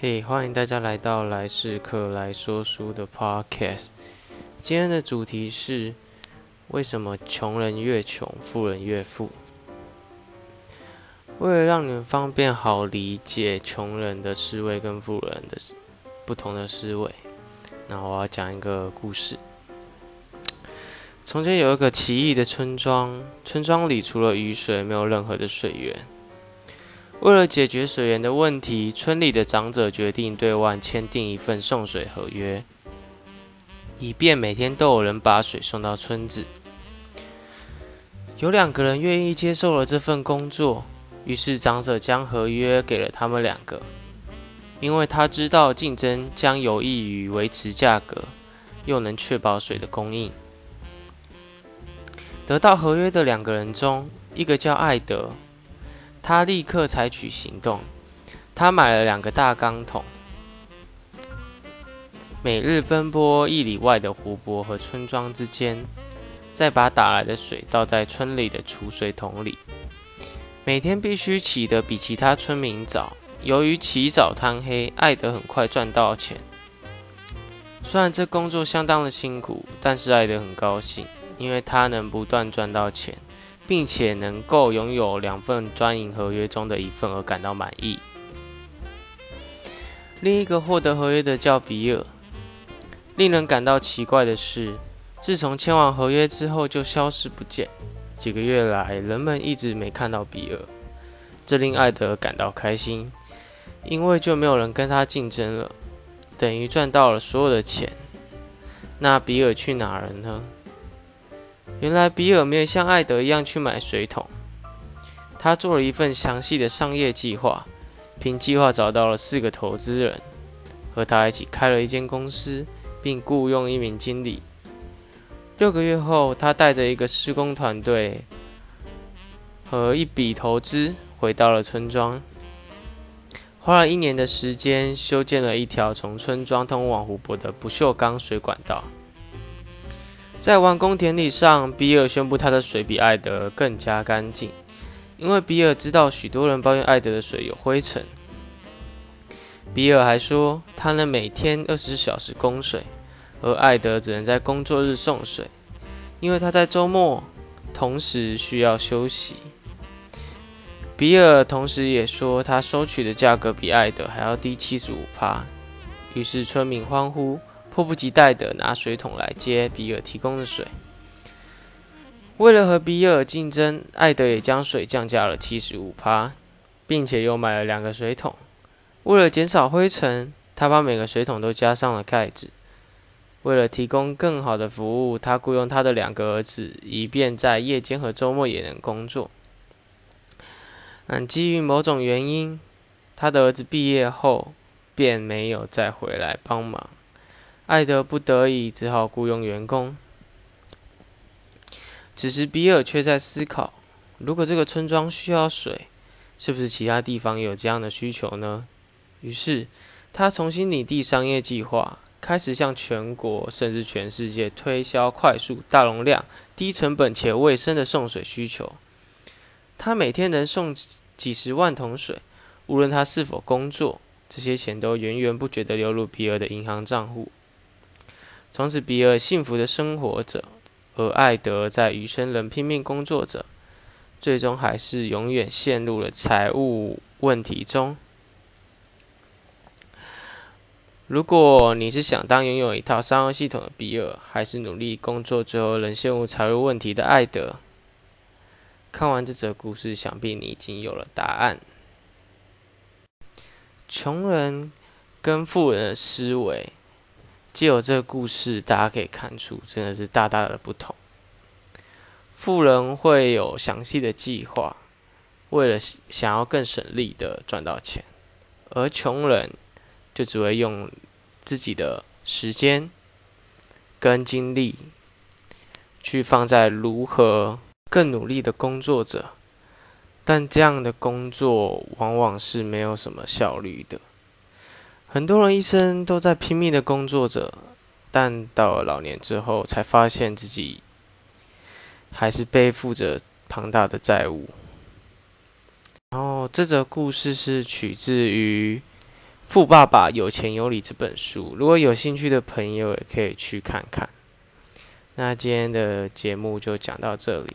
嘿，欢迎大家来到来世客来说书的 Podcast。今天的主题是为什么穷人越穷，富人越富？为了让你们方便好理解穷人的思维跟富人的不同的思维，那我要讲一个故事。从前有一个奇异的村庄，村庄里除了雨水，没有任何的水源。为了解决水源的问题，村里的长者决定对外签订一份送水合约，以便每天都有人把水送到村子。有两个人愿意接受了这份工作，于是长者将合约给了他们两个，因为他知道竞争将有益于维持价格，又能确保水的供应。得到合约的两个人中，一个叫艾德，他立刻采取行动。他买了两个大钢桶，每日奔波一里外的湖泊和村庄之间，再把打来的水倒在村里的储水桶里。每天必须起得比其他村民早。由于起早贪黑，艾德很快赚到钱。虽然这工作相当的辛苦，但是艾德很高兴。因为他能不断赚到钱，并且能够拥有两份专营合约中的一份而感到满意。另一个获得合约的叫比尔。令人感到奇怪的是，自从签完合约之后就消失不见。几个月来，人们一直没看到比尔，这令艾德感到开心，因为就没有人跟他竞争了，等于赚到了所有的钱。那比尔去哪儿了呢？原来比尔没有像艾德一样去买水桶，他做了一份详细的商业计划，凭计划找到了四个投资人，和他一起开了一间公司，并雇佣一名经理。六个月后，他带着一个施工团队和一笔投资回到了村庄，花了一年的时间修建了一条从村庄通往湖泊的不锈钢水管道。在完工典礼上，比尔宣布他的水比艾德更加干净，因为比尔知道许多人抱怨艾德的水有灰尘。比尔还说，他能每天二十小时供水，而艾德只能在工作日送水，因为他在周末同时需要休息。比尔同时也说，他收取的价格比艾德还要低七十五帕，于是村民欢呼。迫不及待地拿水桶来接比尔提供的水。为了和比尔竞争，艾德也将水降价了七十五趴，并且又买了两个水桶。为了减少灰尘，他把每个水桶都加上了盖子。为了提供更好的服务，他雇佣他的两个儿子，以便在夜间和周末也能工作。但基于某种原因，他的儿子毕业后便没有再回来帮忙。艾德不得已只好雇佣员工。此时，比尔却在思考：如果这个村庄需要水，是不是其他地方也有这样的需求呢？于是，他重新拟定商业计划，开始向全国甚至全世界推销快速、大容量、低成本且卫生的送水需求。他每天能送几十万桶水，无论他是否工作，这些钱都源源不绝地流入比尔的银行账户。从此，比尔幸福的生活着，而艾德在余生仍拼命工作着，最终还是永远陷入了财务问题中。如果你是想当拥有一套商业系统的比尔，还是努力工作最后仍陷入财务问题的艾德？看完这则故事，想必你已经有了答案。穷人跟富人的思维。借有这个故事，大家可以看出，真的是大大的不同。富人会有详细的计划，为了想要更省力的赚到钱，而穷人就只会用自己的时间跟精力去放在如何更努力的工作着，但这样的工作往往是没有什么效率的。很多人一生都在拼命的工作着，但到了老年之后，才发现自己还是背负着庞大的债务。然后，这则故事是取自于《富爸爸有钱有理》这本书，如果有兴趣的朋友也可以去看看。那今天的节目就讲到这里，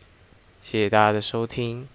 谢谢大家的收听。